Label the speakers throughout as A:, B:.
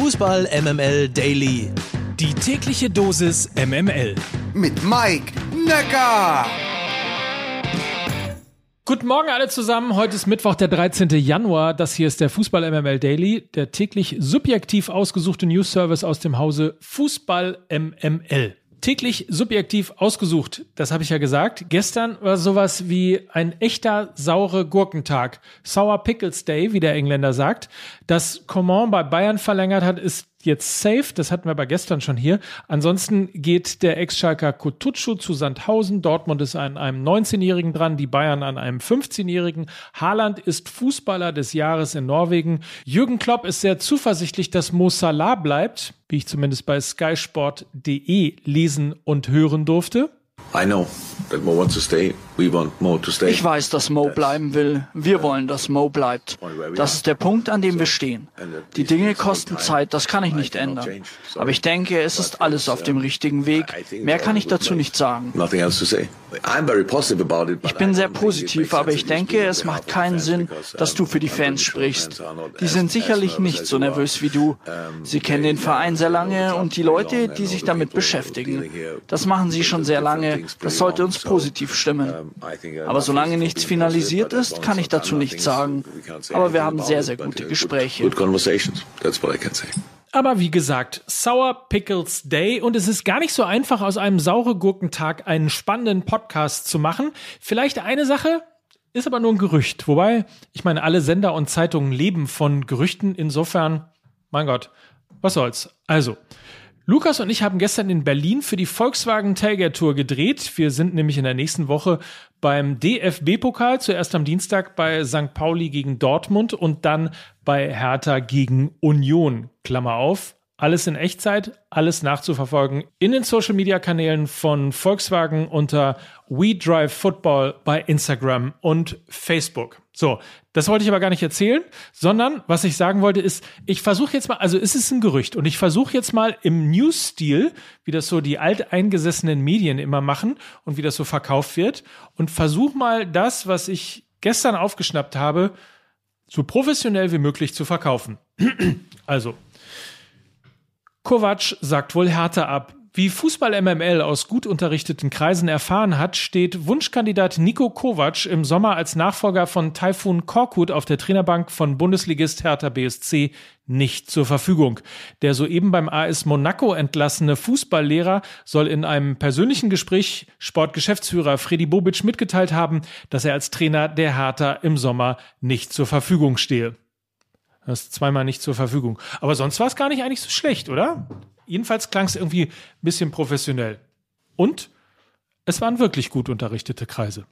A: Fußball MML Daily.
B: Die tägliche Dosis MML.
C: Mit Mike Necker.
B: Guten Morgen alle zusammen. Heute ist Mittwoch, der 13. Januar. Das hier ist der Fußball MML Daily, der täglich subjektiv ausgesuchte News Service aus dem Hause Fußball MML täglich subjektiv ausgesucht. Das habe ich ja gesagt. Gestern war sowas wie ein echter saure Gurkentag. Sour Pickles Day, wie der Engländer sagt. Dass Coman bei Bayern verlängert hat, ist jetzt safe. Das hatten wir aber gestern schon hier. Ansonsten geht der Ex-Schalker Kutucu zu Sandhausen. Dortmund ist an einem 19-Jährigen dran, die Bayern an einem 15-Jährigen. Haaland ist Fußballer des Jahres in Norwegen. Jürgen Klopp ist sehr zuversichtlich, dass Mo Salah bleibt, wie ich zumindest bei skysport.de lesen und hören durfte.
D: I know that Mo wants to stay. We want Mo to stay.
E: Ich weiß, dass Mo bleiben will. Wir wollen, dass Mo bleibt. Das ist der Punkt, an dem wir stehen. Die Dinge kosten Zeit, das kann ich nicht ändern. Aber ich denke, es ist alles auf dem richtigen Weg. Mehr kann ich dazu nicht sagen.
D: Nothing else to say.
E: Ich bin sehr positiv, aber ich denke, es macht keinen Sinn, dass du für die Fans sprichst. Die sind sicherlich nicht so nervös wie du. Sie kennen den Verein sehr lange und die Leute, die sich damit beschäftigen. Das machen sie schon sehr lange. Das sollte uns positiv stimmen. Aber solange nichts finalisiert ist, kann ich dazu nichts sagen. Aber wir haben sehr, sehr gute Gespräche.
D: Good conversations. That's what I can say.
B: Aber wie gesagt, Sour Pickles Day und es ist gar nicht so einfach, aus einem saure Gurkentag einen spannenden Podcast zu machen. Vielleicht eine Sache, ist aber nur ein Gerücht. Wobei, ich meine, alle Sender und Zeitungen leben von Gerüchten. Insofern, mein Gott, was soll's. Also, Lukas und ich haben gestern in Berlin für die Volkswagen Tailgate Tour gedreht. Wir sind nämlich in der nächsten Woche beim DFB-Pokal, zuerst am Dienstag bei St. Pauli gegen Dortmund und dann bei Hertha gegen Union. Klammer auf. Alles in Echtzeit, alles nachzuverfolgen in den Social Media Kanälen von Volkswagen unter We Drive Football bei Instagram und Facebook. So, das wollte ich aber gar nicht erzählen, sondern was ich sagen wollte ist, ich versuche jetzt mal, also es ist ein Gerücht und ich versuche jetzt mal im News-Stil, wie das so die alteingesessenen Medien immer machen und wie das so verkauft wird und versuche mal das, was ich gestern aufgeschnappt habe, so professionell wie möglich zu verkaufen. also, Kovac sagt wohl härter ab. Wie Fußball MML aus gut unterrichteten Kreisen erfahren hat, steht Wunschkandidat Nico Kovac im Sommer als Nachfolger von Taifun Korkut auf der Trainerbank von Bundesligist Hertha BSC nicht zur Verfügung. Der soeben beim AS Monaco entlassene Fußballlehrer soll in einem persönlichen Gespräch Sportgeschäftsführer Freddy Bobic mitgeteilt haben, dass er als Trainer der Hertha im Sommer nicht zur Verfügung stehe. Das zweimal nicht zur Verfügung. Aber sonst war es gar nicht eigentlich so schlecht, oder? Jedenfalls klang es irgendwie ein bisschen professionell. Und es waren wirklich gut unterrichtete Kreise.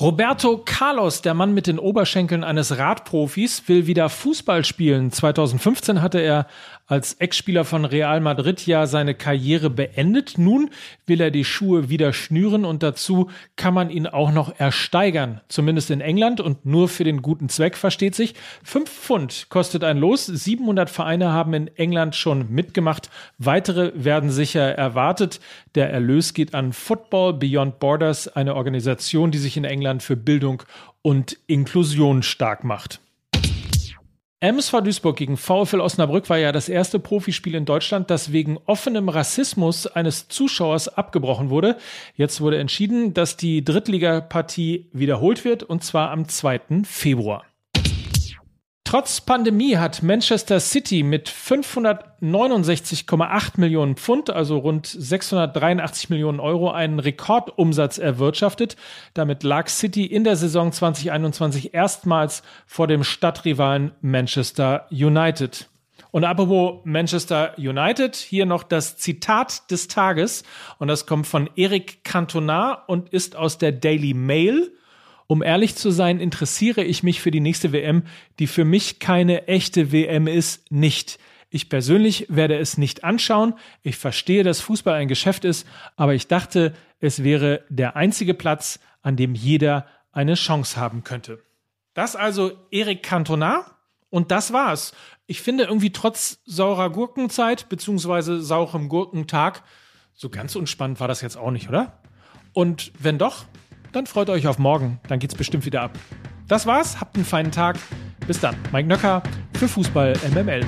B: Roberto Carlos, der Mann mit den Oberschenkeln eines Radprofis, will wieder Fußball spielen. 2015 hatte er als Ex-Spieler von Real Madrid ja seine Karriere beendet. Nun will er die Schuhe wieder schnüren und dazu kann man ihn auch noch ersteigern. Zumindest in England und nur für den guten Zweck, versteht sich. Fünf Pfund kostet ein Los. 700 Vereine haben in England schon mitgemacht. Weitere werden sicher erwartet. Der Erlös geht an Football Beyond Borders, eine Organisation, die sich in England für Bildung und Inklusion stark macht. MSV Duisburg gegen VfL Osnabrück war ja das erste Profispiel in Deutschland, das wegen offenem Rassismus eines Zuschauers abgebrochen wurde. Jetzt wurde entschieden, dass die Drittligapartie wiederholt wird und zwar am 2. Februar. Trotz Pandemie hat Manchester City mit 569,8 Millionen Pfund, also rund 683 Millionen Euro, einen Rekordumsatz erwirtschaftet. Damit lag City in der Saison 2021 erstmals vor dem Stadtrivalen Manchester United. Und apropos Manchester United, hier noch das Zitat des Tages. Und das kommt von Eric Cantona und ist aus der Daily Mail. Um ehrlich zu sein, interessiere ich mich für die nächste WM, die für mich keine echte WM ist, nicht. Ich persönlich werde es nicht anschauen. Ich verstehe, dass Fußball ein Geschäft ist, aber ich dachte, es wäre der einzige Platz, an dem jeder eine Chance haben könnte. Das also Erik Cantona und das war's. Ich finde irgendwie trotz saurer Gurkenzeit beziehungsweise saurem Gurkentag so ganz unspannend war das jetzt auch nicht, oder? Und wenn doch, dann freut euch auf morgen. Dann geht's bestimmt wieder ab. Das war's. Habt einen feinen Tag. Bis dann. Mike Nöcker, für Fußball MML.